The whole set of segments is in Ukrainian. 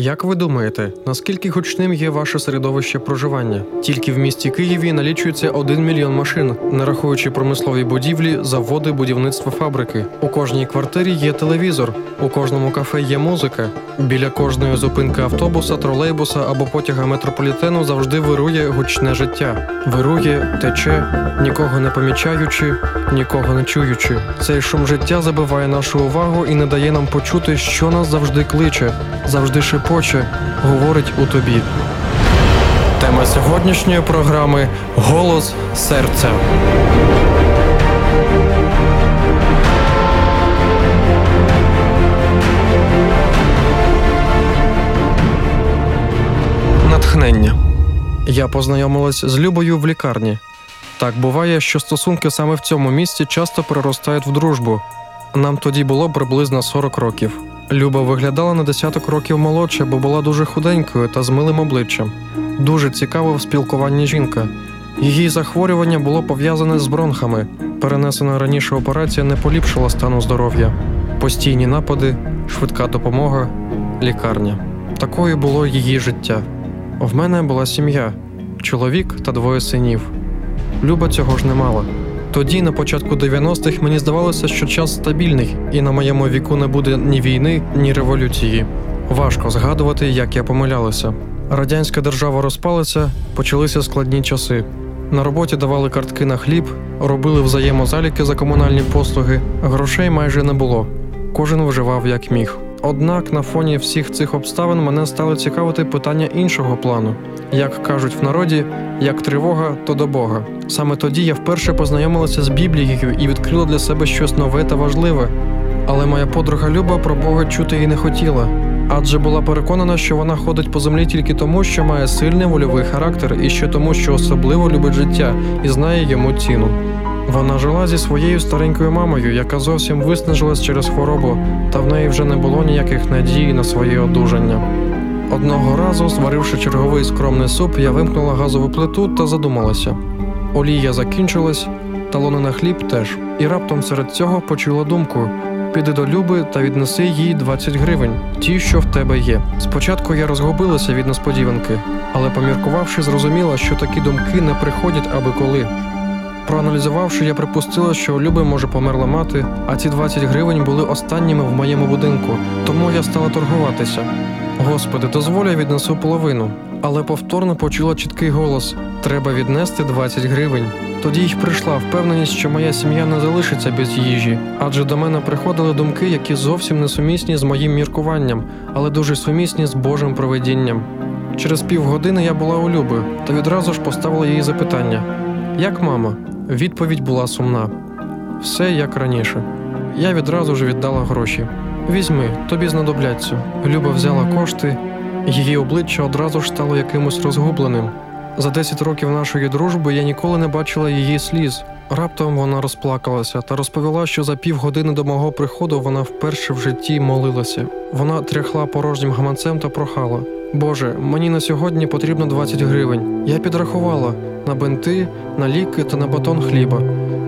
Як ви думаєте, наскільки гучним є ваше середовище проживання? Тільки в місті Києві налічується 1 мільйон машин, не рахуючи промислові будівлі, заводи, будівництво фабрики. У кожній квартирі є телевізор, у кожному кафе є музика. Біля кожної зупинки автобуса, тролейбуса або потяга метрополітену завжди вирує гучне життя. Вирує, тече, нікого не помічаючи, нікого не чуючи. Цей шум життя забиває нашу увагу і не дає нам почути, що нас завжди кличе, завжди шепоче, говорить у тобі. Тема сьогоднішньої програми Голос серця. Натхнення. Я познайомилась з Любою в лікарні. Так буває, що стосунки саме в цьому місці часто переростають в дружбу. Нам тоді було приблизно 40 років. Люба виглядала на десяток років молодше, бо була дуже худенькою та з милим обличчям. Дуже цікава в спілкуванні жінка. Її захворювання було пов'язане з бронхами. Перенесена раніше операція не поліпшила стану здоров'я, постійні напади, швидка допомога, лікарня. Такою було її життя. В мене була сім'я, чоловік та двоє синів. Люба цього ж не мала. Тоді, на початку 90-х, мені здавалося, що час стабільний, і на моєму віку не буде ні війни, ні революції. Важко згадувати, як я помилялася. Радянська держава розпалася, почалися складні часи. На роботі давали картки на хліб, робили взаємозаліки за комунальні послуги, грошей майже не було. Кожен виживав як міг. Однак на фоні всіх цих обставин мене стало цікавити питання іншого плану. Як кажуть в народі, як тривога, то до Бога. Саме тоді я вперше познайомилася з Біблією і відкрила для себе щось нове та важливе. Але моя подруга Люба про Бога чути і не хотіла, адже була переконана, що вона ходить по землі тільки тому, що має сильний вольовий характер, і ще тому, що особливо любить життя і знає йому ціну. Вона жила зі своєю старенькою мамою, яка зовсім виснажилась через хворобу, та в неї вже не було ніяких надій на своє одужання. Одного разу, зваривши черговий скромний суп, я вимкнула газову плиту та задумалася. Олія закінчилась, талони на хліб теж, і раптом серед цього почула думку: піди до Люби та віднеси їй 20 гривень, ті, що в тебе є. Спочатку я розгубилася від несподіванки, але поміркувавши, зрозуміла, що такі думки не приходять аби коли. Проаналізувавши, я припустила, що у Люби може померла мати, а ці 20 гривень були останніми в моєму будинку, тому я стала торгуватися. Господи, дозволь, я віднесу половину, але повторно почула чіткий голос: треба віднести 20 гривень. Тоді й прийшла впевненість, що моя сім'я не залишиться без їжі, адже до мене приходили думки, які зовсім не сумісні з моїм міркуванням, але дуже сумісні з Божим проведінням. Через півгодини я була у Люби та відразу ж поставила їй запитання: як мама? Відповідь була сумна. Все як раніше. Я відразу ж віддала гроші. Візьми, тобі знадобляться. Люба взяла кошти, її обличчя одразу ж стало якимось розгубленим. За 10 років нашої дружби я ніколи не бачила її сліз. Раптом вона розплакалася та розповіла, що за півгодини до мого приходу вона вперше в житті молилася. Вона тряхла порожнім гаманцем та прохала: Боже, мені на сьогодні потрібно 20 гривень. Я підрахувала на бинти, на ліки та на батон хліба.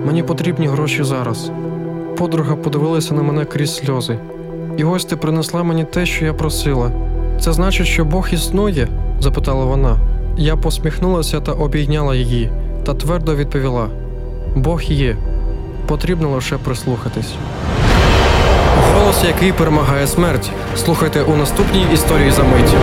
Мені потрібні гроші зараз. Подруга подивилася на мене крізь сльози. І ось ти принесла мені те, що я просила. Це значить, що Бог існує? запитала вона. Я посміхнулася та обійняла її, та твердо відповіла: Бог є, потрібно лише прислухатись. Голос, який перемагає смерть. Слухайте у наступній історії за мить.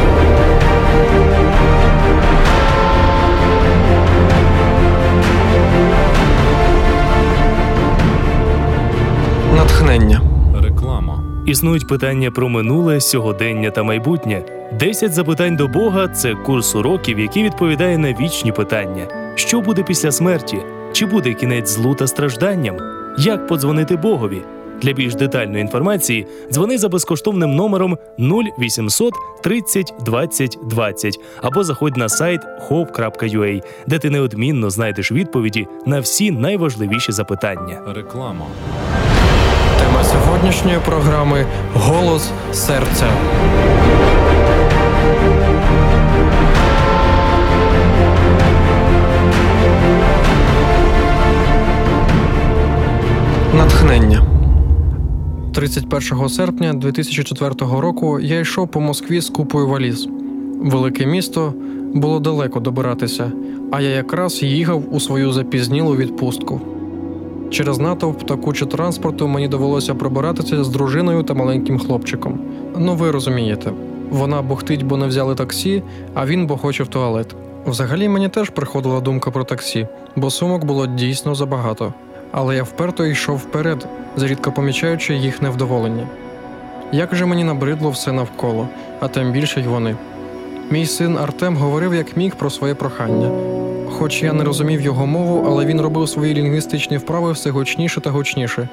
Натхнення. Реклама. Існують питання про минуле, сьогодення та майбутнє. 10 запитань до Бога це курс уроків, який відповідає на вічні питання: що буде після смерті? Чи буде кінець злу та стражданням? Як подзвонити Богові? Для більш детальної інформації дзвони за безкоштовним номером 0800 30 20 20 або заходь на сайт hope.ua, де ти неодмінно знайдеш відповіді на всі найважливіші запитання. Реклама. Тема сьогоднішньої програми Голос серця. Натхнення. 31 серпня 2004 року я йшов по Москві з купою валіз. Велике місто було далеко добиратися, а я якраз їхав у свою запізнілу відпустку. Через натовп та кучу транспорту мені довелося пробиратися з дружиною та маленьким хлопчиком. Ну, ви розумієте, вона бухтить, бо не взяли таксі, а він бо хоче в туалет. Взагалі мені теж приходила думка про таксі, бо сумок було дійсно забагато. Але я вперто йшов вперед, зрідка помічаючи їх невдоволення. Як же мені набридло все навколо, а тим більше й вони. Мій син Артем говорив як міг про своє прохання. Хоч я не розумів його мову, але він робив свої лінгвістичні вправи все гучніше та гучніше.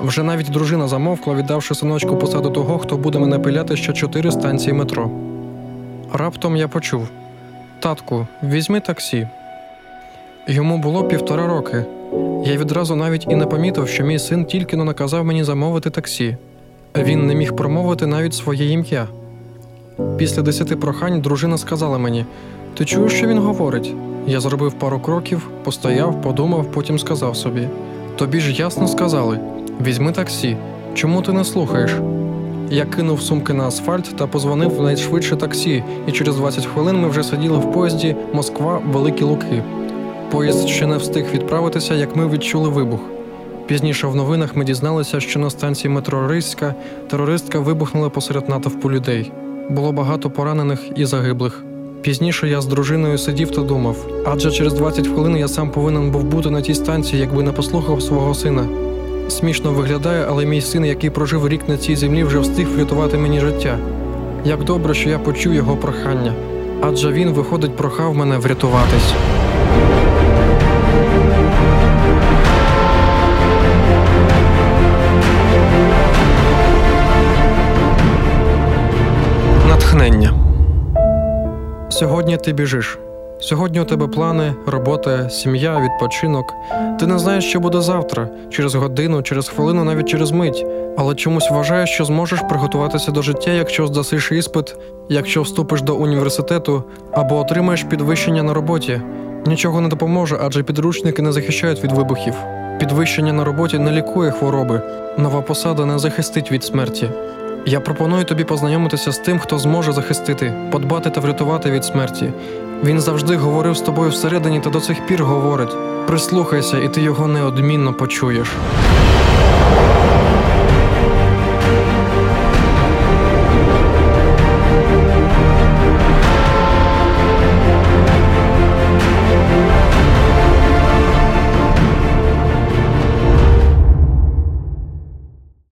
Вже навіть дружина замовкла, віддавши синочку посаду того, хто буде мене пиляти ще чотири станції метро. Раптом я почув: Татку, візьми таксі. Йому було півтора роки. Я відразу навіть і не помітив, що мій син тільки но наказав мені замовити таксі. Він не міг промовити навіть своє ім'я. Після десяти прохань дружина сказала мені: Ти чуєш, що він говорить? Я зробив пару кроків, постояв, подумав, потім сказав собі: Тобі ж ясно сказали: візьми таксі. Чому ти не слухаєш? Я кинув сумки на асфальт та позвонив в найшвидше таксі, і через 20 хвилин ми вже сиділи в поїзді Москва Великі Луки. Поїзд ще не встиг відправитися, як ми відчули вибух. Пізніше в новинах ми дізналися, що на станції метро Ризька терористка вибухнула посеред натовпу людей. Було багато поранених і загиблих. Пізніше я з дружиною сидів та думав, адже через 20 хвилин я сам повинен був бути на тій станції, якби не послухав свого сина. Смішно виглядає, але мій син, який прожив рік на цій землі, вже встиг врятувати мені життя. Як добре, що я почув його прохання, адже він, виходить, прохав мене врятуватись. Сьогодні ти біжиш. Сьогодні у тебе плани, робота, сім'я, відпочинок. Ти не знаєш, що буде завтра, через годину, через хвилину, навіть через мить, але чомусь вважаєш, що зможеш приготуватися до життя, якщо здасиш іспит, якщо вступиш до університету або отримаєш підвищення на роботі. Нічого не допоможе, адже підручники не захищають від вибухів. Підвищення на роботі не лікує хвороби. Нова посада не захистить від смерті. Я пропоную тобі познайомитися з тим, хто зможе захистити, подбати та врятувати від смерті. Він завжди говорив з тобою всередині та до цих пір говорить. Прислухайся, і ти його неодмінно почуєш.